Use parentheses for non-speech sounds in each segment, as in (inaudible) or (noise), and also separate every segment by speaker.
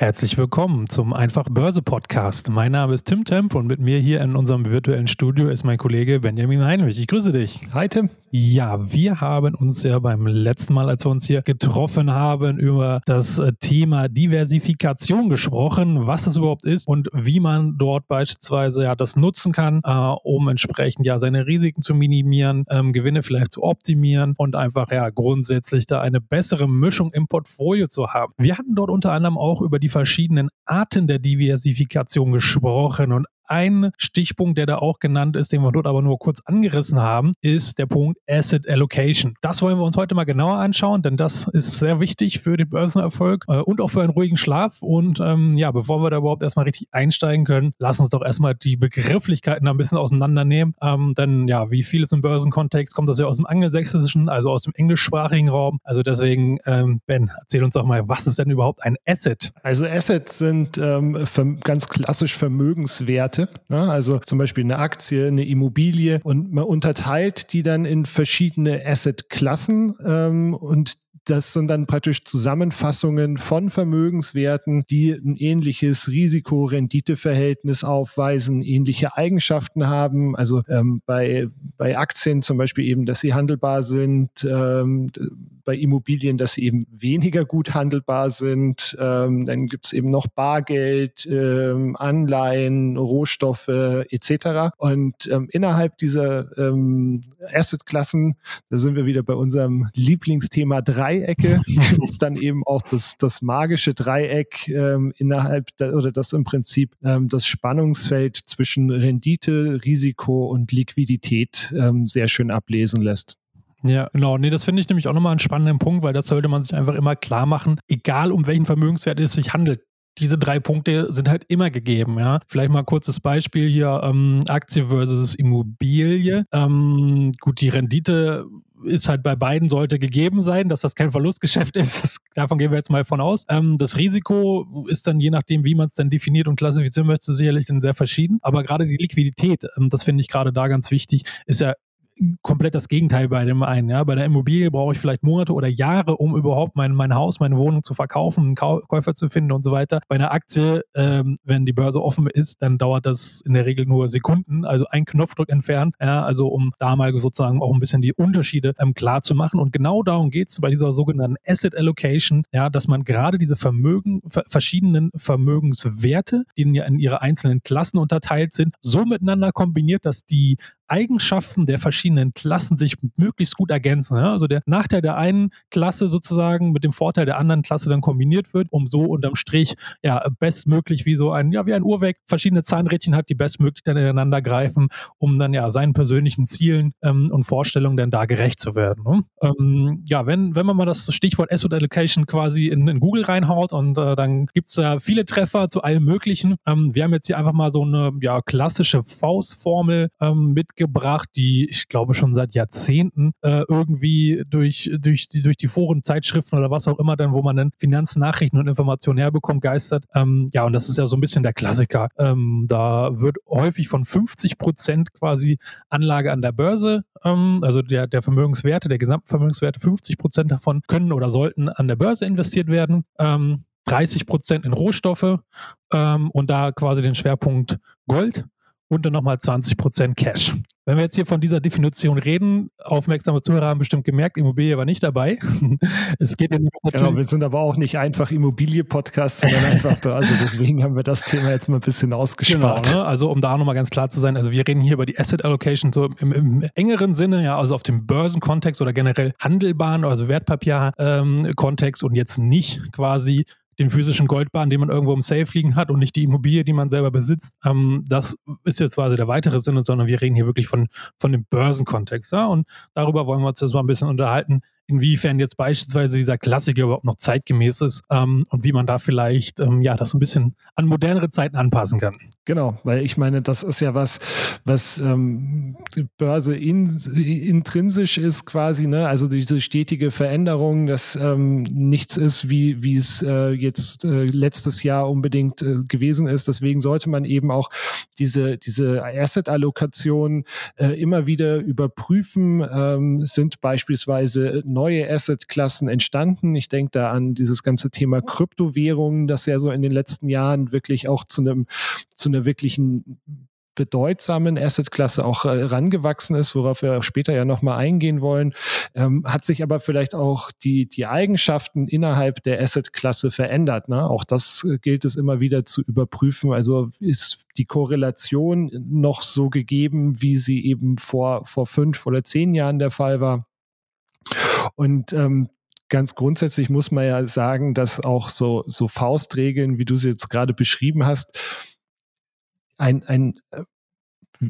Speaker 1: Herzlich willkommen zum Einfach Börse Podcast. Mein Name ist Tim Temp und mit mir hier in unserem virtuellen Studio ist mein Kollege Benjamin Heinrich. Ich grüße dich.
Speaker 2: Hi Tim.
Speaker 1: Ja, wir haben uns ja beim letzten Mal, als wir uns hier getroffen haben, über das äh, Thema Diversifikation gesprochen, was das überhaupt ist und wie man dort beispielsweise ja das nutzen kann, äh, um entsprechend ja seine Risiken zu minimieren, ähm, Gewinne vielleicht zu optimieren und einfach ja grundsätzlich da eine bessere Mischung im Portfolio zu haben. Wir hatten dort unter anderem auch über die verschiedenen Arten der Diversifikation gesprochen und ein Stichpunkt, der da auch genannt ist, den wir dort aber nur kurz angerissen haben, ist der Punkt Asset Allocation. Das wollen wir uns heute mal genauer anschauen, denn das ist sehr wichtig für den Börsenerfolg äh, und auch für einen ruhigen Schlaf. Und ähm, ja, bevor wir da überhaupt erstmal richtig einsteigen können, lass uns doch erstmal die Begrifflichkeiten ein bisschen auseinandernehmen. Ähm, denn ja, wie vieles im Börsenkontext kommt das ja aus dem Angelsächsischen, also aus dem englischsprachigen Raum. Also deswegen, ähm, Ben, erzähl uns doch mal, was ist denn überhaupt ein Asset?
Speaker 2: Also Assets sind ähm, ganz klassisch Vermögenswerte Werte, ne? also zum Beispiel eine Aktie, eine Immobilie und man unterteilt die dann in verschiedene Asset-Klassen ähm, und das sind dann praktisch Zusammenfassungen von Vermögenswerten, die ein ähnliches Risiko-Rendite-Verhältnis aufweisen, ähnliche Eigenschaften haben. Also ähm, bei, bei Aktien zum Beispiel eben, dass sie handelbar sind, ähm, bei Immobilien, dass sie eben weniger gut handelbar sind. Ähm, dann gibt es eben noch Bargeld, ähm, Anleihen, Rohstoffe etc. Und ähm, innerhalb dieser ähm, Asset-Klassen, da sind wir wieder bei unserem Lieblingsthema drei Dreiecke (laughs) gibt es dann eben auch das, das magische Dreieck ähm, innerhalb der, oder das im Prinzip ähm, das Spannungsfeld zwischen Rendite, Risiko und Liquidität ähm, sehr schön ablesen lässt.
Speaker 1: Ja, genau. Nee, das finde ich nämlich auch nochmal einen spannenden Punkt, weil das sollte man sich einfach immer klar machen, egal um welchen Vermögenswert es sich handelt diese drei Punkte sind halt immer gegeben. Ja? Vielleicht mal ein kurzes Beispiel hier: ähm, Aktie versus Immobilie. Ähm, gut, die Rendite ist halt bei beiden sollte gegeben sein, dass das kein Verlustgeschäft ist. Das, davon gehen wir jetzt mal von aus. Ähm, das Risiko ist dann je nachdem, wie man es dann definiert und klassifizieren möchte, sicherlich dann sehr verschieden. Aber gerade die Liquidität, ähm, das finde ich gerade da ganz wichtig, ist ja komplett das Gegenteil bei dem einen. Ja? Bei der Immobilie brauche ich vielleicht Monate oder Jahre, um überhaupt mein, mein Haus, meine Wohnung zu verkaufen, einen Käufer zu finden und so weiter. Bei einer Aktie, ähm, wenn die Börse offen ist, dann dauert das in der Regel nur Sekunden, also ein Knopfdruck entfernt. Ja? Also um da mal sozusagen auch ein bisschen die Unterschiede ähm, klar zu machen. Und genau darum geht es bei dieser sogenannten Asset Allocation, ja, dass man gerade diese Vermögen, verschiedenen Vermögenswerte, die ja in ihre einzelnen Klassen unterteilt sind, so miteinander kombiniert, dass die Eigenschaften der verschiedenen Klassen sich möglichst gut ergänzen. Ja? Also der Nachteil der einen Klasse sozusagen mit dem Vorteil der anderen Klasse dann kombiniert wird, um so unterm Strich ja bestmöglich wie so ein, ja, wie ein Uhrwerk verschiedene Zahnrädchen hat, die bestmöglich dann ineinander greifen, um dann ja seinen persönlichen Zielen ähm, und Vorstellungen dann da gerecht zu werden. Ne? Ähm, ja, wenn, wenn man mal das Stichwort Asset Allocation quasi in, in Google reinhaut und äh, dann gibt es da viele Treffer zu allem Möglichen. Ähm, wir haben jetzt hier einfach mal so eine ja, klassische Faustformel ähm, mit mitgebracht, die ich glaube schon seit Jahrzehnten äh, irgendwie durch, durch, die, durch die Foren, Zeitschriften oder was auch immer dann, wo man dann Finanznachrichten und Informationen herbekommt, geistert. Ähm, ja, und das ist ja so ein bisschen der Klassiker. Ähm, da wird häufig von 50 Prozent quasi Anlage an der Börse, ähm, also der, der Vermögenswerte, der gesamten Vermögenswerte, 50 Prozent davon können oder sollten an der Börse investiert werden. 30 ähm, Prozent in Rohstoffe ähm, und da quasi den Schwerpunkt Gold und dann nochmal 20% Cash. Wenn wir jetzt hier von dieser Definition reden, aufmerksame Zuhörer haben bestimmt gemerkt, Immobilie war nicht dabei. (laughs)
Speaker 2: es geht ja Genau, wir sind aber auch nicht einfach Immobilie-Podcast, sondern (laughs) einfach Börse. Deswegen haben wir das Thema jetzt mal ein bisschen ausgespart.
Speaker 1: Genau, ne? Also um da nochmal ganz klar zu sein, also wir reden hier über die Asset Allocation so im, im engeren Sinne, ja, also auf dem Börsenkontext oder generell handelbaren, also Wertpapier-Kontext ähm, und jetzt nicht quasi den physischen Goldbahn, den man irgendwo im Safe liegen hat und nicht die Immobilie, die man selber besitzt. Ähm, das ist jetzt quasi der weitere Sinne, sondern wir reden hier wirklich von, von dem Börsenkontext. Ja? Und darüber wollen wir uns jetzt mal ein bisschen unterhalten. Inwiefern jetzt beispielsweise dieser Klassiker überhaupt noch zeitgemäß ist ähm, und wie man da vielleicht ähm, ja das ein bisschen an modernere Zeiten anpassen kann.
Speaker 2: Genau, weil ich meine, das ist ja was, was ähm, Börse in, intrinsisch ist quasi, ne? Also diese stetige Veränderung, dass ähm, nichts ist, wie, wie es äh, jetzt äh, letztes Jahr unbedingt äh, gewesen ist. Deswegen sollte man eben auch diese, diese Asset-Allokation äh, immer wieder überprüfen. Ähm, sind beispielsweise neue Asset-Klassen entstanden? Ich denke da an dieses ganze Thema Kryptowährungen, das ja so in den letzten Jahren wirklich auch zu einem, zu einer wirklichen bedeutsamen Assetklasse auch äh, rangewachsen ist, worauf wir später ja nochmal eingehen wollen, ähm, hat sich aber vielleicht auch die, die Eigenschaften innerhalb der Assetklasse verändert. Ne? Auch das äh, gilt es immer wieder zu überprüfen. Also ist die Korrelation noch so gegeben, wie sie eben vor, vor fünf oder zehn Jahren der Fall war? Und ähm, ganz grundsätzlich muss man ja sagen, dass auch so, so Faustregeln, wie du sie jetzt gerade beschrieben hast, ein, ein äh,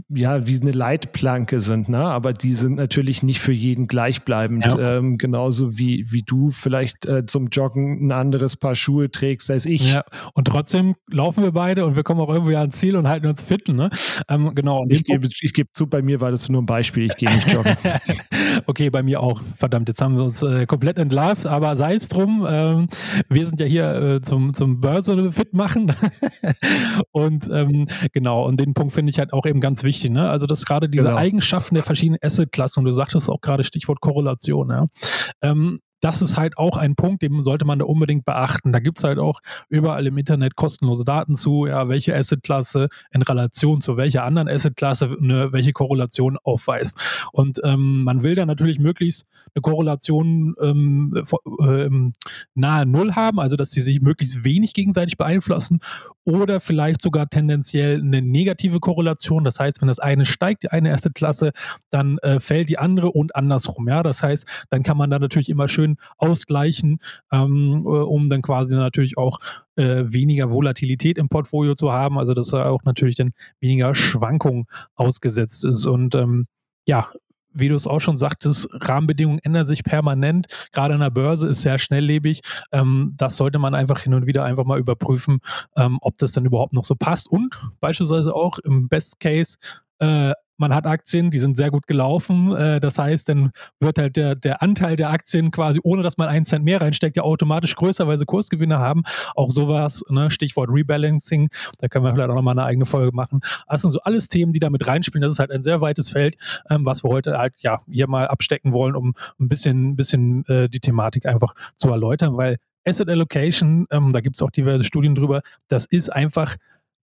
Speaker 2: ja, wie eine Leitplanke sind, ne? aber die sind natürlich nicht für jeden gleichbleibend. Ja. Ähm, genauso wie, wie du vielleicht äh, zum Joggen ein anderes Paar Schuhe trägst als ich. Ja,
Speaker 1: und trotzdem laufen wir beide und wir kommen auch irgendwie ans Ziel und halten uns fit. Ne?
Speaker 2: Ähm, genau. Und ich gebe, ich gebe zu, bei mir war das nur ein Beispiel, ich gehe nicht joggen. (laughs)
Speaker 1: okay, bei mir auch. Verdammt, jetzt haben wir uns äh, komplett entlarvt, aber sei es drum. Ähm, wir sind ja hier äh, zum, zum Börse fit machen. (laughs) und ähm, genau, und den Punkt finde ich halt auch eben ganz ganz wichtig. Ne? Also, dass gerade diese genau. Eigenschaften der verschiedenen Asset-Klassen, und du sagtest auch gerade Stichwort Korrelation, ja, ähm, das ist halt auch ein Punkt, den sollte man da unbedingt beachten. Da gibt es halt auch überall im Internet kostenlose Daten zu, ja, welche Assetklasse in Relation zu welcher anderen Assetklasse eine, welche Korrelation aufweist. Und ähm, man will da natürlich möglichst eine Korrelation ähm, äh, nahe Null haben, also dass sie sich möglichst wenig gegenseitig beeinflussen oder vielleicht sogar tendenziell eine negative Korrelation. Das heißt, wenn das eine steigt, die eine Assetklasse, dann äh, fällt die andere und andersrum. Ja, das heißt, dann kann man da natürlich immer schön schön ausgleichen, ähm, äh, um dann quasi natürlich auch äh, weniger Volatilität im Portfolio zu haben, also dass er auch natürlich dann weniger Schwankungen ausgesetzt ist. Und ähm, ja, wie du es auch schon sagtest, Rahmenbedingungen ändern sich permanent. Gerade an der Börse ist sehr schnelllebig. Ähm, das sollte man einfach hin und wieder einfach mal überprüfen, ähm, ob das dann überhaupt noch so passt. Und beispielsweise auch im Best Case äh, man hat Aktien, die sind sehr gut gelaufen. Äh, das heißt, dann wird halt der, der Anteil der Aktien quasi, ohne dass man einen Cent mehr reinsteckt, ja automatisch größer, weil sie Kursgewinne haben. Auch sowas, ne? Stichwort Rebalancing, da können wir vielleicht auch nochmal eine eigene Folge machen. Das sind so alles Themen, die damit reinspielen. Das ist halt ein sehr weites Feld, ähm, was wir heute halt ja hier mal abstecken wollen, um ein bisschen, bisschen äh, die Thematik einfach zu erläutern, weil Asset Allocation, ähm, da gibt es auch diverse Studien drüber, das ist einfach,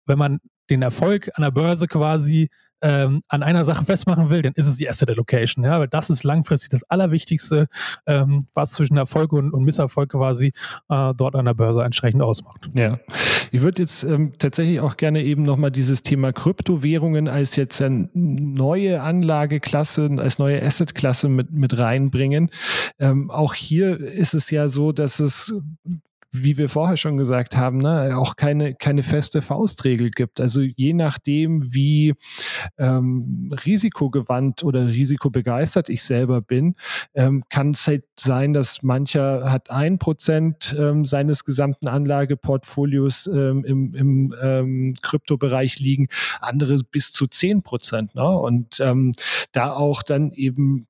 Speaker 1: wenn man den Erfolg an der Börse quasi ähm, an einer Sache festmachen will, dann ist es die Asset Allocation, ja, weil das ist langfristig das Allerwichtigste, ähm, was zwischen Erfolg und, und Misserfolg quasi äh, dort an der Börse entsprechend ausmacht.
Speaker 2: Ja, ich würde jetzt ähm, tatsächlich auch gerne eben nochmal dieses Thema Kryptowährungen als jetzt eine neue Anlageklasse, als neue Assetklasse mit, mit reinbringen. Ähm, auch hier ist es ja so, dass es wie wir vorher schon gesagt haben, ne, auch keine, keine feste Faustregel gibt. Also je nachdem, wie ähm, risikogewandt oder risikobegeistert ich selber bin, ähm, kann es halt sein, dass mancher hat ein Prozent ähm, seines gesamten Anlageportfolios ähm, im, im ähm, Kryptobereich liegen, andere bis zu zehn Prozent. Ne? Und ähm, da auch dann eben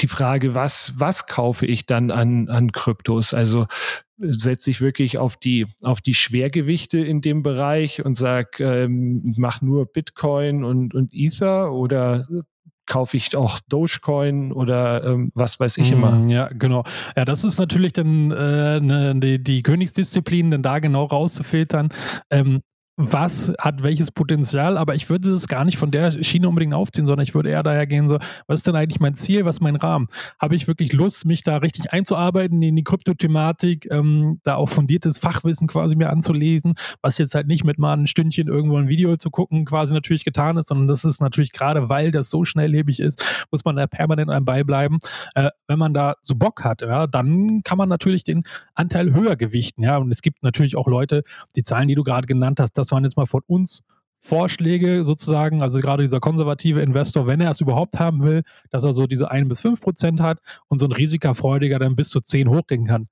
Speaker 2: die Frage, was, was kaufe ich dann an, an Kryptos? Also setze ich wirklich auf die, auf die Schwergewichte in dem Bereich und sage, ähm, mach nur Bitcoin und, und Ether oder kaufe ich auch Dogecoin oder ähm, was weiß ich immer. Mm,
Speaker 1: ja, genau. Ja, das ist natürlich dann äh, ne, die, die Königsdisziplin, denn da genau rauszufiltern. Ähm, was hat welches Potenzial, aber ich würde das gar nicht von der Schiene unbedingt aufziehen, sondern ich würde eher daher gehen, so, was ist denn eigentlich mein Ziel, was ist mein Rahmen? Habe ich wirklich Lust, mich da richtig einzuarbeiten in die Kryptothematik, ähm, da auch fundiertes Fachwissen quasi mir anzulesen, was jetzt halt nicht mit mal ein Stündchen irgendwo ein Video zu gucken quasi natürlich getan ist, sondern das ist natürlich gerade, weil das so schnelllebig ist, muss man da permanent einem beibleiben. Äh, wenn man da so Bock hat, ja, dann kann man natürlich den Anteil höher gewichten, ja, und es gibt natürlich auch Leute, die Zahlen, die du gerade genannt hast, das das waren jetzt mal von uns Vorschläge sozusagen, also gerade dieser konservative Investor, wenn er es überhaupt haben will, dass er so diese 1 bis 5 Prozent hat und so ein Risikafreudiger dann bis zu 10 hochgehen kann.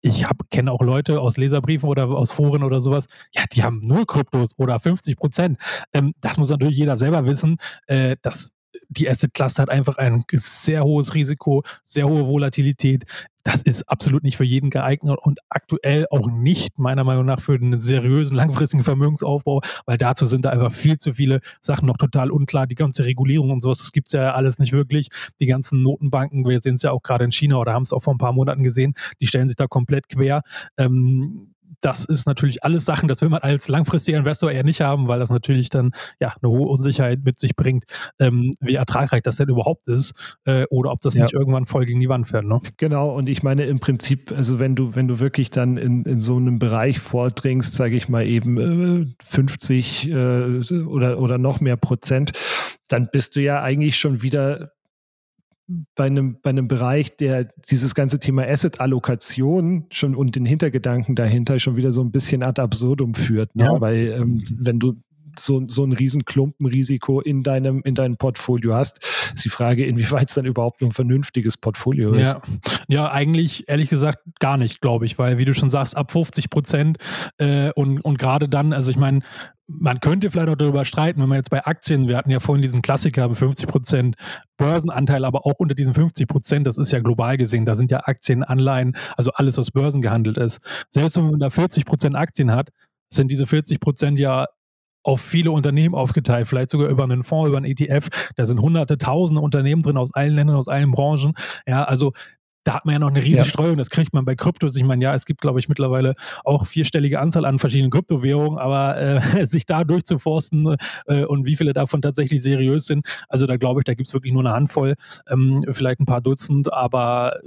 Speaker 1: Ich kenne auch Leute aus Leserbriefen oder aus Foren oder sowas, ja, die haben nur Kryptos oder 50 Prozent. Ähm, das muss natürlich jeder selber wissen. Äh, das die Asset-Klasse hat einfach ein sehr hohes Risiko, sehr hohe Volatilität. Das ist absolut nicht für jeden geeignet und aktuell auch nicht, meiner Meinung nach, für einen seriösen, langfristigen Vermögensaufbau, weil dazu sind da einfach viel zu viele Sachen noch total unklar. Die ganze Regulierung und sowas, das gibt es ja alles nicht wirklich. Die ganzen Notenbanken, wir sehen es ja auch gerade in China oder haben es auch vor ein paar Monaten gesehen, die stellen sich da komplett quer. Ähm, das ist natürlich alles Sachen, das will man als langfristiger Investor eher nicht haben, weil das natürlich dann ja eine hohe Unsicherheit mit sich bringt, ähm, wie ertragreich das denn überhaupt ist äh, oder ob das ja. nicht irgendwann voll gegen die Wand fährt. Ne?
Speaker 2: Genau, und ich meine im Prinzip, also wenn du, wenn du wirklich dann in, in so einem Bereich vordringst, sage ich mal eben äh, 50 äh, oder, oder noch mehr Prozent, dann bist du ja eigentlich schon wieder bei einem, bei einem Bereich, der dieses ganze Thema Asset-Allokation schon und den Hintergedanken dahinter schon wieder so ein bisschen ad absurdum führt. Ne? Ja. Weil ähm, wenn du so, so ein Riesenklumpenrisiko in deinem, in deinem Portfolio hast. Ist die Frage, inwieweit es dann überhaupt ein vernünftiges Portfolio ist.
Speaker 1: Ja, ja eigentlich ehrlich gesagt gar nicht, glaube ich, weil wie du schon sagst, ab 50 Prozent äh, und, und gerade dann, also ich meine, man könnte vielleicht auch darüber streiten, wenn man jetzt bei Aktien, wir hatten ja vorhin diesen Klassiker, 50 Prozent Börsenanteil, aber auch unter diesen 50 Prozent, das ist ja global gesehen, da sind ja Aktien, Anleihen, also alles, was Börsen gehandelt ist. Selbst wenn man da 40 Prozent Aktien hat, sind diese 40 Prozent ja auf viele Unternehmen aufgeteilt, vielleicht sogar über einen Fonds, über einen ETF. Da sind hunderte, tausende Unternehmen drin aus allen Ländern, aus allen Branchen. Ja, also da hat man ja noch eine riesige ja. Streuung. Das kriegt man bei Kryptos. Ich meine, ja, es gibt, glaube ich, mittlerweile auch vierstellige Anzahl an verschiedenen Kryptowährungen, aber äh, (laughs) sich da durchzuforsten äh, und wie viele davon tatsächlich seriös sind, also da glaube ich, da gibt es wirklich nur eine Handvoll, ähm, vielleicht ein paar Dutzend, aber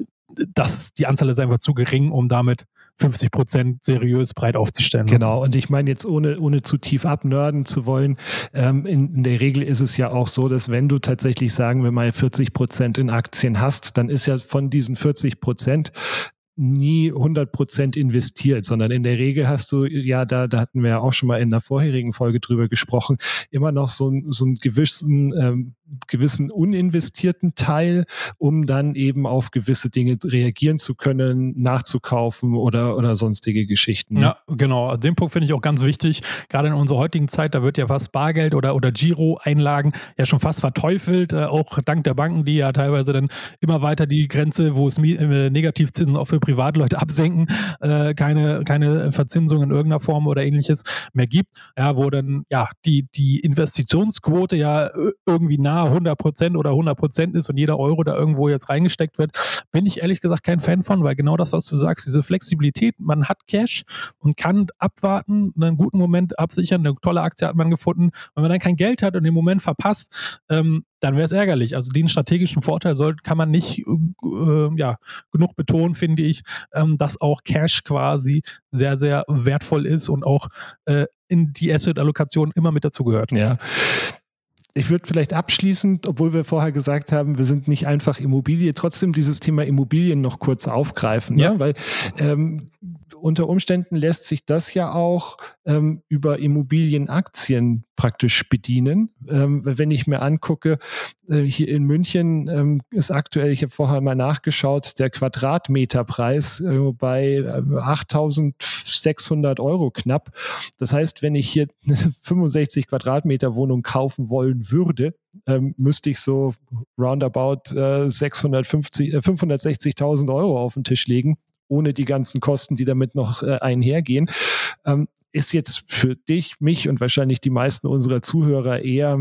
Speaker 1: das, die Anzahl ist einfach zu gering, um damit 50 Prozent seriös breit aufzustellen.
Speaker 2: Ne? Genau, und ich meine jetzt ohne, ohne zu tief abnörden zu wollen, ähm, in, in, der Regel ist es ja auch so, dass wenn du tatsächlich, sagen wir mal, 40 Prozent in Aktien hast, dann ist ja von diesen 40 Prozent nie 100 Prozent investiert, sondern in der Regel hast du, ja, da, da hatten wir ja auch schon mal in der vorherigen Folge drüber gesprochen, immer noch so, so einen gewissen ähm, gewissen uninvestierten Teil, um dann eben auf gewisse Dinge reagieren zu können, nachzukaufen oder, oder sonstige Geschichten.
Speaker 1: Ja, genau. Den Punkt finde ich auch ganz wichtig. Gerade in unserer heutigen Zeit, da wird ja fast Bargeld oder, oder Giro-Einlagen ja schon fast verteufelt, äh, auch dank der Banken, die ja teilweise dann immer weiter die Grenze, wo es äh, Negativzinsen für Privatleute absenken, äh, keine, keine Verzinsung in irgendeiner Form oder ähnliches mehr gibt. Ja, wo dann ja die, die Investitionsquote ja irgendwie nah 100 Prozent oder 100 Prozent ist und jeder Euro da irgendwo jetzt reingesteckt wird, bin ich ehrlich gesagt kein Fan von, weil genau das, was du sagst, diese Flexibilität, man hat Cash und kann abwarten, einen guten Moment absichern, eine tolle Aktie hat man gefunden. Wenn man dann kein Geld hat und den Moment verpasst, ähm, dann wäre es ärgerlich. Also den strategischen Vorteil soll, kann man nicht äh, ja, genug betonen, finde ich, ähm, dass auch Cash quasi sehr, sehr wertvoll ist und auch äh, in die Asset-Allokation immer mit dazugehört.
Speaker 2: Ja ich würde vielleicht abschließend, obwohl wir vorher gesagt haben, wir sind nicht einfach Immobilie, trotzdem dieses Thema Immobilien noch kurz aufgreifen. Ne? Ja. Ne? Weil ähm, unter Umständen lässt sich das ja auch ähm, über Immobilienaktien praktisch bedienen. Ähm, wenn ich mir angucke, äh, hier in München ähm, ist aktuell, ich habe vorher mal nachgeschaut, der Quadratmeterpreis äh, bei 8.600 Euro knapp. Das heißt, wenn ich hier eine 65 Quadratmeter Wohnung kaufen wollen würde, ähm, müsste ich so roundabout äh, 650, äh, 560.000 Euro auf den Tisch legen ohne die ganzen Kosten, die damit noch äh, einhergehen. Ähm, ist jetzt für dich, mich und wahrscheinlich die meisten unserer Zuhörer eher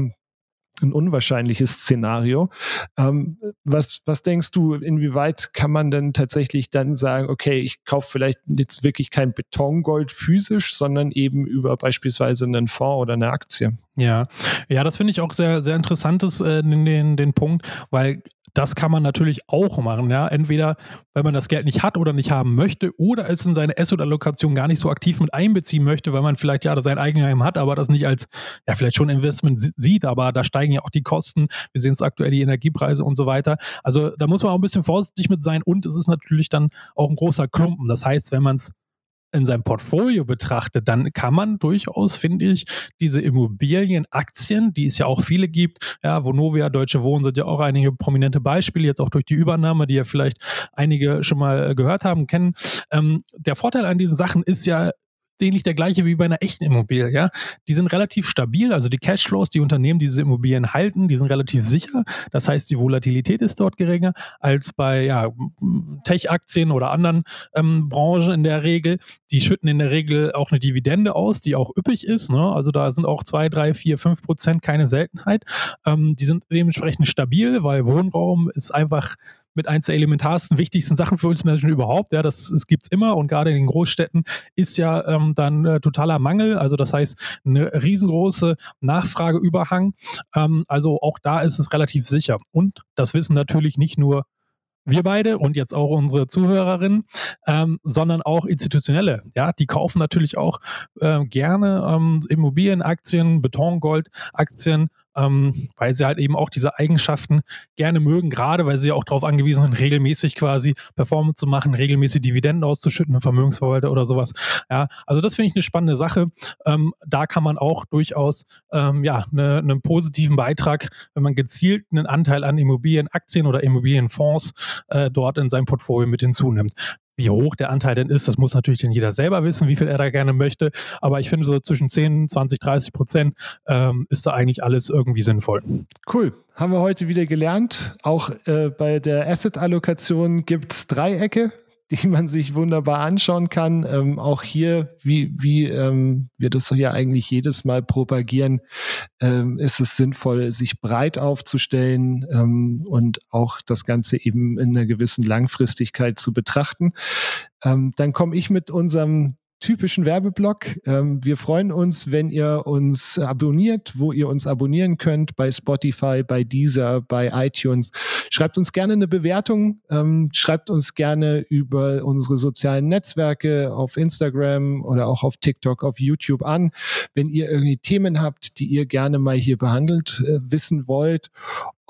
Speaker 2: ein unwahrscheinliches Szenario. Ähm, was, was denkst du, inwieweit kann man denn tatsächlich dann sagen, okay, ich kaufe vielleicht jetzt wirklich kein Betongold physisch, sondern eben über beispielsweise einen Fonds oder eine Aktie?
Speaker 1: Ja, ja, das finde ich auch sehr, sehr interessantes, äh, den, den, den Punkt, weil das kann man natürlich auch machen. Ja? Entweder, wenn man das Geld nicht hat oder nicht haben möchte oder es in seine Asset-Allokation gar nicht so aktiv mit einbeziehen möchte, weil man vielleicht ja sein Eigenheim hat, aber das nicht als, ja, vielleicht schon Investment sieht, aber da steigen ja auch die Kosten. Wir sehen es aktuell, die Energiepreise und so weiter. Also da muss man auch ein bisschen vorsichtig mit sein und es ist natürlich dann auch ein großer Klumpen. Das heißt, wenn man es in seinem Portfolio betrachtet, dann kann man durchaus, finde ich, diese Immobilienaktien, die es ja auch viele gibt, ja, Vonovia, Deutsche Wohnen sind ja auch einige prominente Beispiele, jetzt auch durch die Übernahme, die ja vielleicht einige schon mal gehört haben, kennen. Ähm, der Vorteil an diesen Sachen ist ja, ähnlich der gleiche wie bei einer echten Immobilie. Ja? Die sind relativ stabil, also die Cashflows, die Unternehmen, die diese Immobilien halten, die sind relativ sicher. Das heißt, die Volatilität ist dort geringer als bei ja, Tech-Aktien oder anderen ähm, Branchen in der Regel. Die schütten in der Regel auch eine Dividende aus, die auch üppig ist. Ne? Also da sind auch zwei, drei, vier, fünf Prozent keine Seltenheit. Ähm, die sind dementsprechend stabil, weil Wohnraum ist einfach mit eins der elementarsten, wichtigsten Sachen für uns Menschen überhaupt. Ja, das, das gibt es immer und gerade in den Großstädten ist ja ähm, dann äh, totaler Mangel. Also das heißt, eine riesengroße Nachfrageüberhang. Ähm, also auch da ist es relativ sicher. Und das wissen natürlich nicht nur wir beide und jetzt auch unsere Zuhörerinnen, ähm, sondern auch institutionelle. Ja, die kaufen natürlich auch äh, gerne ähm, Immobilienaktien, Betongold-Aktien ähm, weil sie halt eben auch diese Eigenschaften gerne mögen, gerade weil sie auch darauf angewiesen sind, regelmäßig quasi Performance zu machen, regelmäßig Dividenden auszuschütten, ein Vermögensverwalter oder sowas. Ja, also das finde ich eine spannende Sache. Ähm, da kann man auch durchaus ähm, ja eine, einen positiven Beitrag, wenn man gezielt einen Anteil an Immobilienaktien oder Immobilienfonds äh, dort in seinem Portfolio mit hinzunimmt. Wie hoch der Anteil denn ist, das muss natürlich dann jeder selber wissen, wie viel er da gerne möchte. Aber ich finde, so zwischen 10, 20, 30 Prozent ähm, ist da eigentlich alles irgendwie sinnvoll.
Speaker 2: Cool. Haben wir heute wieder gelernt. Auch äh, bei der Asset-Allokation gibt es Dreiecke die man sich wunderbar anschauen kann. Ähm, auch hier, wie, wie ähm, wir das ja eigentlich jedes Mal propagieren, ähm, ist es sinnvoll, sich breit aufzustellen ähm, und auch das Ganze eben in einer gewissen Langfristigkeit zu betrachten. Ähm, dann komme ich mit unserem typischen Werbeblock. Ähm, wir freuen uns, wenn ihr uns abonniert, wo ihr uns abonnieren könnt, bei Spotify, bei Deezer, bei iTunes. Schreibt uns gerne eine Bewertung, ähm, schreibt uns gerne über unsere sozialen Netzwerke auf Instagram oder auch auf TikTok, auf YouTube an, wenn ihr irgendwie Themen habt, die ihr gerne mal hier behandelt äh, wissen wollt.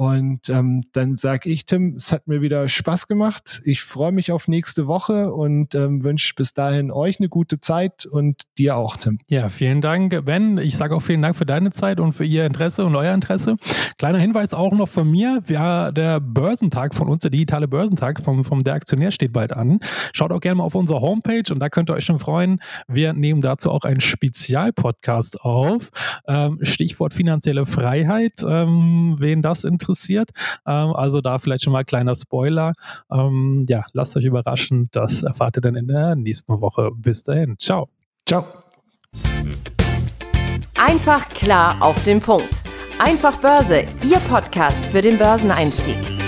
Speaker 2: Und ähm, dann sage ich, Tim, es hat mir wieder Spaß gemacht. Ich freue mich auf nächste Woche und ähm, wünsche bis dahin euch eine gute Zeit und dir auch, Tim.
Speaker 1: Ja, vielen Dank, Ben. Ich sage auch vielen Dank für deine Zeit und für Ihr Interesse und euer Interesse. Kleiner Hinweis auch noch von mir. Ja, der Börsentag von uns, der digitale Börsentag vom, vom Der Aktionär steht bald an. Schaut auch gerne mal auf unsere Homepage und da könnt ihr euch schon freuen. Wir nehmen dazu auch einen Spezialpodcast auf. Ähm, Stichwort finanzielle Freiheit. Ähm, wen das interessiert, interessiert. Ähm, also da vielleicht schon mal ein kleiner Spoiler. Ähm, ja, lasst euch überraschen. Das erfahrt ihr dann in der nächsten Woche. Bis dahin. Ciao.
Speaker 2: Ciao.
Speaker 3: Einfach klar auf den Punkt. Einfach Börse, Ihr Podcast für den Börseneinstieg.